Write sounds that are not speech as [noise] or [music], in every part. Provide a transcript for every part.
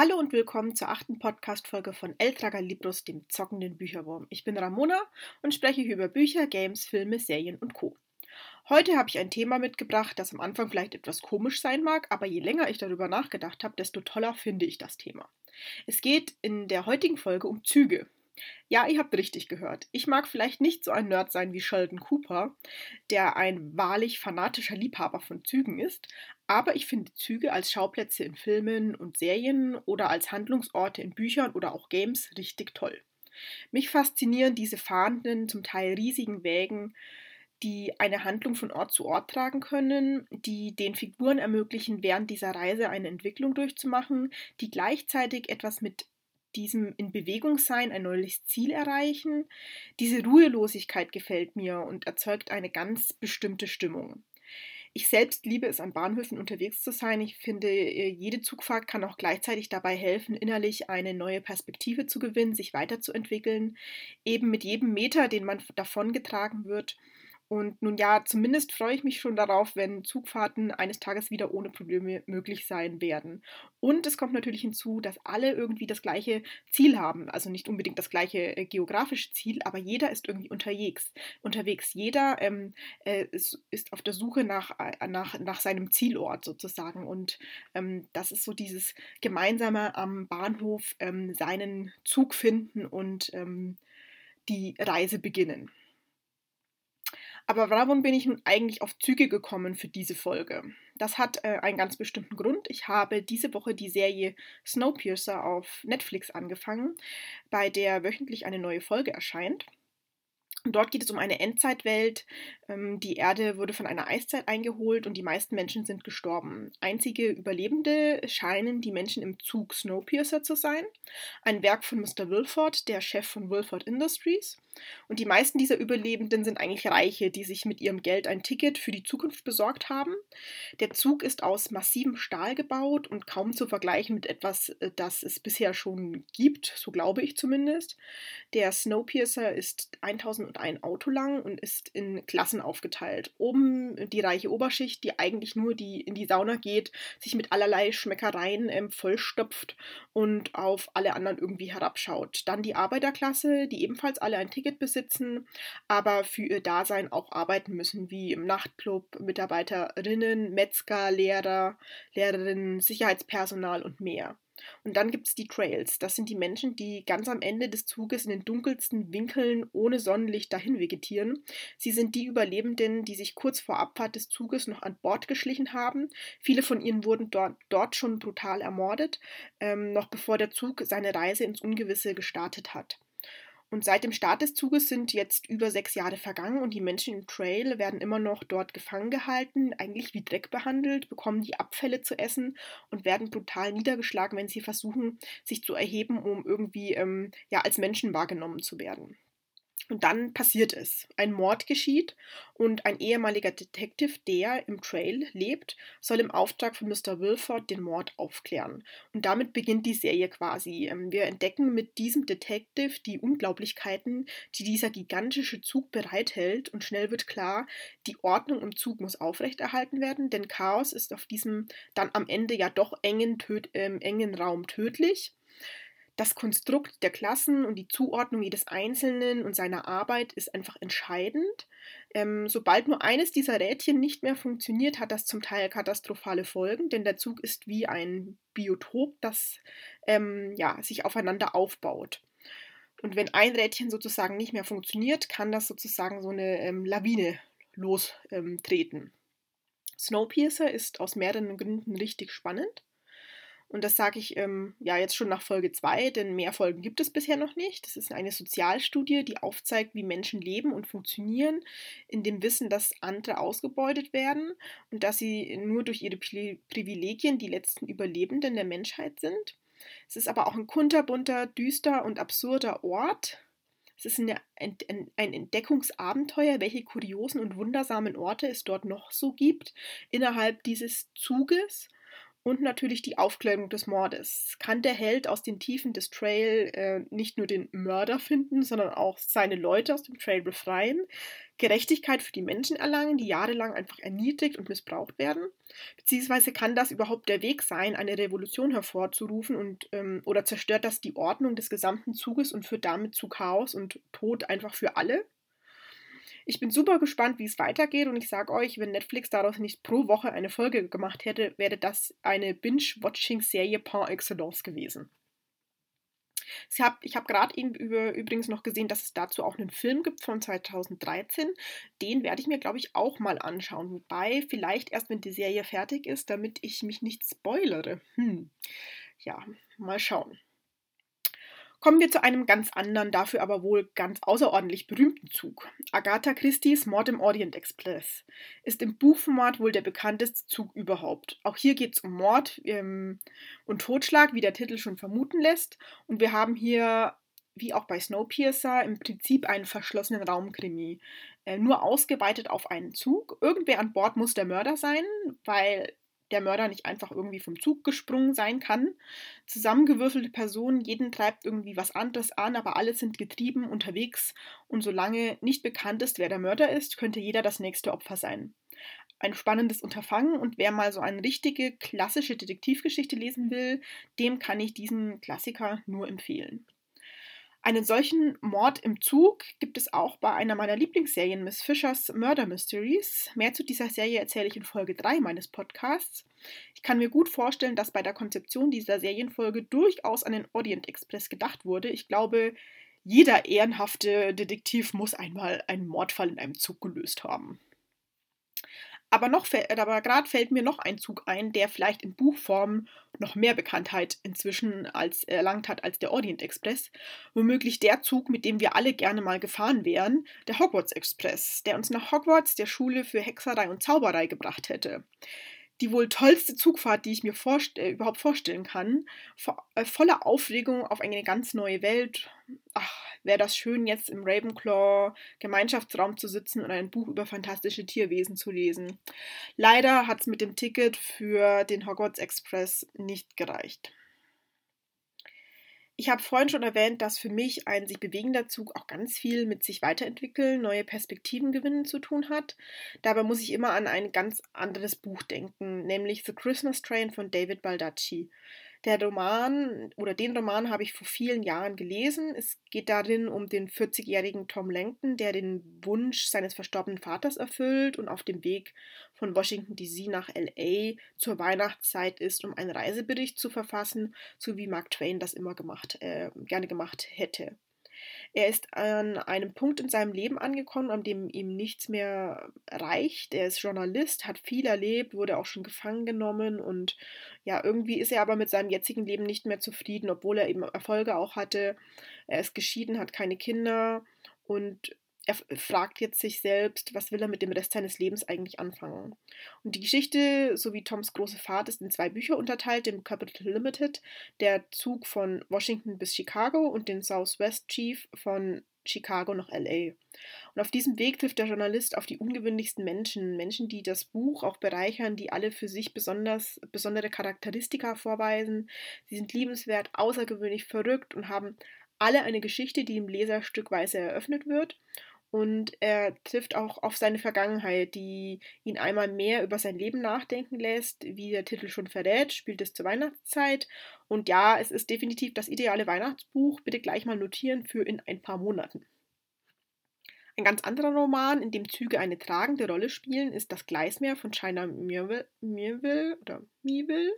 Hallo und willkommen zur achten Podcast-Folge von El Traga Libros, dem zockenden Bücherwurm. Ich bin Ramona und spreche hier über Bücher, Games, Filme, Serien und Co. Heute habe ich ein Thema mitgebracht, das am Anfang vielleicht etwas komisch sein mag, aber je länger ich darüber nachgedacht habe, desto toller finde ich das Thema. Es geht in der heutigen Folge um Züge. Ja, ihr habt richtig gehört. Ich mag vielleicht nicht so ein Nerd sein wie Sheldon Cooper, der ein wahrlich fanatischer Liebhaber von Zügen ist, aber ich finde Züge als Schauplätze in Filmen und Serien oder als Handlungsorte in Büchern oder auch Games richtig toll. Mich faszinieren diese fahrenden, zum Teil riesigen Wägen, die eine Handlung von Ort zu Ort tragen können, die den Figuren ermöglichen, während dieser Reise eine Entwicklung durchzumachen, die gleichzeitig etwas mit diesem in Bewegung sein, ein neues Ziel erreichen. Diese Ruhelosigkeit gefällt mir und erzeugt eine ganz bestimmte Stimmung. Ich selbst liebe es, an Bahnhöfen unterwegs zu sein. Ich finde, äh, jede Zugfahrt kann auch gleichzeitig dabei helfen, innerlich eine neue Perspektive zu gewinnen, sich weiterzuentwickeln. Eben mit jedem Meter, den man davongetragen wird, und nun ja, zumindest freue ich mich schon darauf, wenn Zugfahrten eines Tages wieder ohne Probleme möglich sein werden. Und es kommt natürlich hinzu, dass alle irgendwie das gleiche Ziel haben. Also nicht unbedingt das gleiche äh, geografische Ziel, aber jeder ist irgendwie unterwegs. Unterwegs. Jeder ähm, äh, ist, ist, auf der Suche nach, äh, nach, nach seinem Zielort sozusagen. Und ähm, das ist so dieses gemeinsame am Bahnhof ähm, seinen Zug finden und ähm, die Reise beginnen. Aber warum bin ich nun eigentlich auf Züge gekommen für diese Folge? Das hat äh, einen ganz bestimmten Grund. Ich habe diese Woche die Serie Snowpiercer auf Netflix angefangen, bei der wöchentlich eine neue Folge erscheint. Dort geht es um eine Endzeitwelt. Ähm, die Erde wurde von einer Eiszeit eingeholt und die meisten Menschen sind gestorben. Einzige Überlebende scheinen die Menschen im Zug Snowpiercer zu sein. Ein Werk von Mr. Wilford, der Chef von Wilford Industries. Und die meisten dieser Überlebenden sind eigentlich Reiche, die sich mit ihrem Geld ein Ticket für die Zukunft besorgt haben. Der Zug ist aus massivem Stahl gebaut und kaum zu vergleichen mit etwas, äh, das es bisher schon gibt, so glaube ich zumindest. Der Snowpiercer ist 1001 Auto lang und ist in Klassen aufgeteilt. Oben die reiche Oberschicht, die eigentlich nur die, in die Sauna geht, sich mit allerlei Schmeckereien ähm, vollstopft und auf alle anderen irgendwie herabschaut. Dann die Arbeiterklasse, die ebenfalls alle ein Ticket besitzen, aber für ihr Dasein auch arbeiten müssen, wie im Nachtclub, Mitarbeiterinnen, Metzger, Lehrer, Lehrerinnen, Sicherheitspersonal und mehr. Und dann gibt es die Trails. Das sind die Menschen, die ganz am Ende des Zuges in den dunkelsten Winkeln ohne Sonnenlicht dahin vegetieren. Sie sind die Überlebenden, die sich kurz vor Abfahrt des Zuges noch an Bord geschlichen haben. Viele von ihnen wurden dort, dort schon brutal ermordet, ähm, noch bevor der Zug seine Reise ins Ungewisse gestartet hat. Und seit dem Start des Zuges sind jetzt über sechs Jahre vergangen und die Menschen im Trail werden immer noch dort gefangen gehalten, eigentlich wie Dreck behandelt, bekommen die Abfälle zu essen und werden brutal niedergeschlagen, wenn sie versuchen, sich zu erheben, um irgendwie ähm, ja, als Menschen wahrgenommen zu werden. Und dann passiert es. Ein Mord geschieht und ein ehemaliger Detective, der im Trail lebt, soll im Auftrag von Mr. Wilford den Mord aufklären. Und damit beginnt die Serie quasi. Ähm, wir entdecken mit diesem Detective die Unglaublichkeiten, die dieser gigantische Zug bereithält und schnell wird klar, die Ordnung im Zug muss aufrechterhalten werden, denn Chaos ist auf diesem dann am Ende ja doch engen, töd, äh, engen Raum tödlich. Das Konstrukt der Klassen und die Zuordnung jedes Einzelnen und seiner Arbeit ist einfach entscheidend. Ähm, sobald nur eines dieser Rädchen nicht mehr funktioniert, hat das zum Teil katastrophale Folgen, denn der Zug ist wie ein Biotop, das ähm, ja, sich aufeinander aufbaut. Und wenn ein Rädchen sozusagen nicht mehr funktioniert, kann das sozusagen so eine ähm, Lawine lostreten. Ähm, Snowpiercer ist aus mehreren Gründen richtig spannend. Und das sage ich ähm, ja jetzt schon nach Folge 2, denn mehr Folgen gibt es bisher noch nicht. Das ist eine Sozialstudie, die aufzeigt, wie Menschen leben und funktionieren, in dem Wissen, dass andere ausgebeutet werden und dass sie nur durch ihre Privilegien die letzten Überlebenden der Menschheit sind. Es ist aber auch ein kunterbunter, düster und absurder Ort. Es ist eine, ein, ein Entdeckungsabenteuer, welche kuriosen und wundersamen Orte es dort noch so gibt innerhalb dieses Zuges und natürlich die Aufklärung des Mordes. Kann der Held aus den Tiefen des Trail äh, nicht nur den Mörder finden, sondern auch seine Leute aus dem Trail befreien, Gerechtigkeit für die Menschen erlangen, die jahrelang einfach erniedrigt und missbraucht werden? Beziehungsweise kann das überhaupt der Weg sein, eine Revolution hervorzurufen und ähm, oder zerstört das die Ordnung des gesamten Zuges und führt damit zu Chaos und Tod einfach für alle? Ich bin super gespannt, wie es weitergeht und ich sage euch, wenn Netflix daraus nicht pro Woche eine Folge gemacht hätte, wäre das eine Binge-Watching-Serie par excellence gewesen. Ich habe hab gerade übrigens noch gesehen, dass es dazu auch einen Film gibt von 2013. Den werde ich mir, glaube ich, auch mal anschauen. Wobei vielleicht erst, wenn die Serie fertig ist, damit ich mich nicht spoilere. Hm. Ja, mal schauen. Kommen wir zu einem ganz anderen, dafür aber wohl ganz außerordentlich berühmten Zug. Agatha Christie's Mord im Orient Express ist im Buchformat wohl der bekannteste Zug überhaupt. Auch hier geht es um Mord ähm, und Totschlag, wie der Titel schon vermuten lässt. Und wir haben hier, wie auch bei Snowpiercer, im Prinzip einen verschlossenen Raumkrimi. Äh, nur ausgeweitet auf einen Zug. Irgendwer an Bord muss der Mörder sein, weil der Mörder nicht einfach irgendwie vom Zug gesprungen sein kann. Zusammengewürfelte Personen, jeden treibt irgendwie was anderes an, aber alle sind getrieben unterwegs und solange nicht bekannt ist, wer der Mörder ist, könnte jeder das nächste Opfer sein. Ein spannendes Unterfangen und wer mal so eine richtige klassische Detektivgeschichte lesen will, dem kann ich diesen Klassiker nur empfehlen. Einen solchen Mord im Zug gibt es auch bei einer meiner Lieblingsserien, Miss Fishers Murder Mysteries. Mehr zu dieser Serie erzähle ich in Folge 3 meines Podcasts. Ich kann mir gut vorstellen, dass bei der Konzeption dieser Serienfolge durchaus an den Orient Express gedacht wurde. Ich glaube, jeder ehrenhafte Detektiv muss einmal einen Mordfall in einem Zug gelöst haben. Aber, aber gerade fällt mir noch ein Zug ein, der vielleicht in Buchform noch mehr Bekanntheit inzwischen als erlangt hat als der Orient Express. Womöglich der Zug, mit dem wir alle gerne mal gefahren wären, der Hogwarts Express, der uns nach Hogwarts, der Schule für Hexerei und Zauberei, gebracht hätte die wohl tollste Zugfahrt, die ich mir vorst äh, überhaupt vorstellen kann. Vo äh, voller Aufregung auf eine ganz neue Welt. Ach, wäre das schön, jetzt im Ravenclaw Gemeinschaftsraum zu sitzen und ein Buch über fantastische Tierwesen zu lesen. Leider hat es mit dem Ticket für den Hogwarts Express nicht gereicht. Ich habe vorhin schon erwähnt, dass für mich ein sich bewegender Zug auch ganz viel mit sich weiterentwickeln, neue Perspektiven gewinnen zu tun hat. Dabei muss ich immer an ein ganz anderes Buch denken, nämlich The Christmas Train von David Baldacci. Der Roman oder den Roman habe ich vor vielen Jahren gelesen. Es geht darin um den 40-jährigen Tom Langton, der den Wunsch seines verstorbenen Vaters erfüllt und auf dem Weg von Washington DC nach LA zur Weihnachtszeit ist, um einen Reisebericht zu verfassen, so wie Mark Twain das immer gemacht, äh, gerne gemacht hätte. Er ist an einem Punkt in seinem Leben angekommen, an dem ihm nichts mehr reicht. Er ist Journalist, hat viel erlebt, wurde auch schon gefangen genommen und ja, irgendwie ist er aber mit seinem jetzigen Leben nicht mehr zufrieden, obwohl er eben Erfolge auch hatte. Er ist geschieden, hat keine Kinder und er fragt jetzt sich selbst, was will er mit dem Rest seines Lebens eigentlich anfangen. Und die Geschichte sowie Toms große Fahrt ist in zwei Bücher unterteilt, dem Capital Limited, der Zug von Washington bis Chicago und den Southwest Chief von Chicago nach LA. Und auf diesem Weg trifft der Journalist auf die ungewöhnlichsten Menschen, Menschen, die das Buch auch bereichern, die alle für sich besonders besondere Charakteristika vorweisen. Sie sind liebenswert, außergewöhnlich verrückt und haben alle eine Geschichte, die dem Leser stückweise eröffnet wird und er trifft auch auf seine Vergangenheit, die ihn einmal mehr über sein Leben nachdenken lässt. Wie der Titel schon verrät, spielt es zur Weihnachtszeit. Und ja, es ist definitiv das ideale Weihnachtsbuch. Bitte gleich mal notieren für in ein paar Monaten. Ein ganz anderer Roman, in dem Züge eine tragende Rolle spielen, ist Das Gleismeer von China Mirville oder Mieville.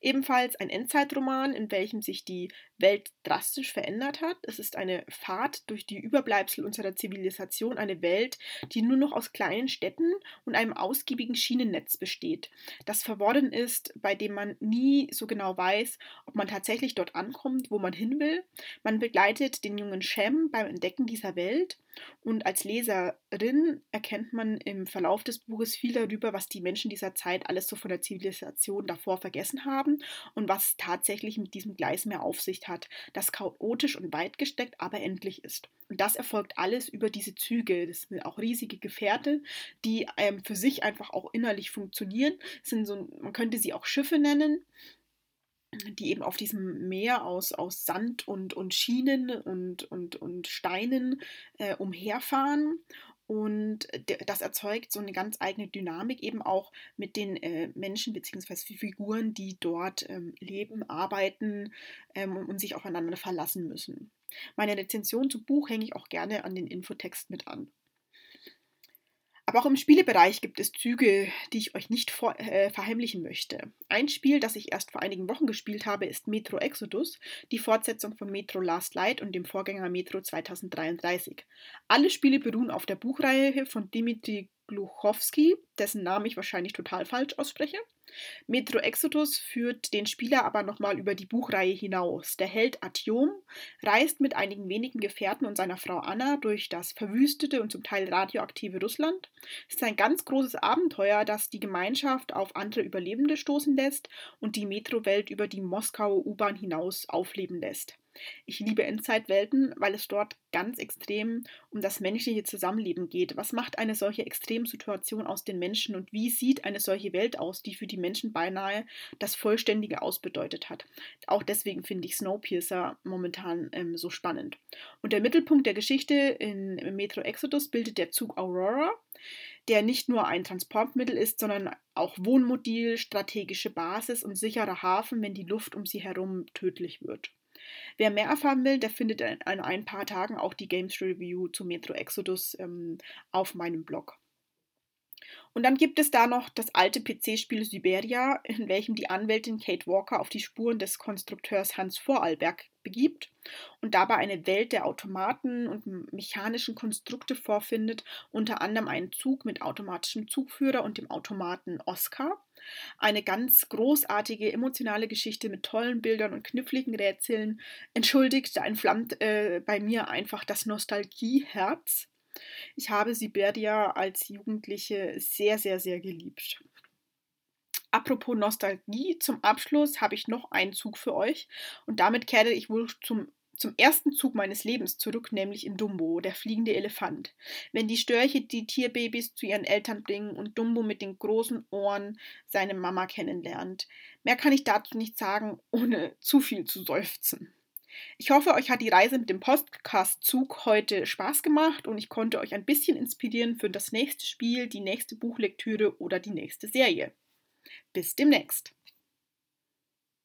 Ebenfalls ein Endzeitroman, in welchem sich die Welt drastisch verändert hat. Es ist eine Fahrt durch die Überbleibsel unserer Zivilisation, eine Welt, die nur noch aus kleinen Städten und einem ausgiebigen Schienennetz besteht, das verworren ist, bei dem man nie so genau weiß, ob man tatsächlich dort ankommt, wo man hin will. Man begleitet den jungen Shem beim Entdecken dieser Welt Und als Leserin erkennt man im Verlauf des Buches viel darüber, was die Menschen dieser Zeit alles so von der Zivilisation davor vergessen haben und was tatsächlich mit diesem Gleismeer auf sich hat, das chaotisch und weit gesteckt, aber endlich ist. Und das erfolgt alles über diese Züge. Das sind auch riesige Gefährte, die ähm, für sich einfach auch innerlich funktionieren. sind so, man könnte sie auch Schiffe nennen die eben auf diesem Meer aus, aus Sand und, und Schienen und, und, und Steinen äh, umherfahren. Und das erzeugt so eine ganz eigene Dynamik eben auch mit den äh, Menschen bzw. Figuren, die dort ähm, leben, arbeiten ähm, und sich aufeinander verlassen müssen. Meine Rezension zum Buch hänge ich auch gerne an den Infotext mit an. Aber auch im Spielebereich gibt es Züge, die ich euch nicht vor, äh, verheimlichen möchte. Ein Spiel, das ich erst vor einigen Wochen gespielt habe, ist Metro Exodus, die Fortsetzung von Metro Last Light und dem Vorgänger Metro 2033. Alle Spiele beruhen auf der Buchreihe von Dimitri Gluchowski, dessen Namen ich wahrscheinlich total falsch ausspreche. Metro Exodus führt den Spieler aber nochmal über die Buchreihe hinaus. Der Held Atiom reist mit einigen wenigen Gefährten und seiner Frau Anna durch das verwüstete und zum Teil radioaktive Russland. Es ist ein ganz großes Abenteuer, das die Gemeinschaft auf andere Überlebende stoßen lässt und die Metrowelt über die Moskauer U-Bahn hinaus aufleben lässt. Ich liebe Endzeitwelten, weil es dort ganz extrem um das menschliche Zusammenleben geht. Was macht eine solche Extremsituation aus den Menschen und wie sieht eine solche Welt aus, die für die Menschen beinahe das vollständige Ausbedeutet hat? Auch deswegen finde ich Snowpiercer momentan ähm, so spannend. Und der Mittelpunkt der Geschichte in Metro Exodus bildet der Zug Aurora der nicht nur ein Transportmittel ist, sondern auch Wohnmobil, strategische Basis und sicherer Hafen, wenn die Luft um sie herum tödlich wird. Wer mehr erfahren will, der findet in ein paar Tagen auch die Games Review zu Metro Exodus ähm, auf meinem Blog. Und dann gibt es da noch das alte PC-Spiel Siberia, in welchem die Anwältin Kate Walker auf die Spuren des Konstrukteurs Hans Vorarlberg begibt und dabei eine Welt der Automaten und mechanischen Konstrukte vorfindet, unter anderem einen Zug mit automatischem Zugführer und dem Automaten Oscar. Eine ganz großartige emotionale Geschichte mit tollen Bildern und kniffligen Rätseln. Entschuldigt, da entflammt äh, bei mir einfach das Nostalgieherz. Ich habe Siberia als Jugendliche sehr, sehr, sehr geliebt. Apropos Nostalgie, zum Abschluss habe ich noch einen Zug für euch und damit kehre ich wohl zum zum ersten Zug meines Lebens zurück, nämlich in Dumbo, der fliegende Elefant. Wenn die Störche die Tierbabys zu ihren Eltern bringen und Dumbo mit den großen Ohren seine Mama kennenlernt. Mehr kann ich dazu nicht sagen, [laughs] ohne zu viel zu seufzen. Ich hoffe, euch hat die Reise mit dem Podcast-Zug heute Spaß gemacht und ich konnte euch ein bisschen inspirieren für das nächste Spiel, die nächste Buchlektüre oder die nächste Serie. Bis demnächst.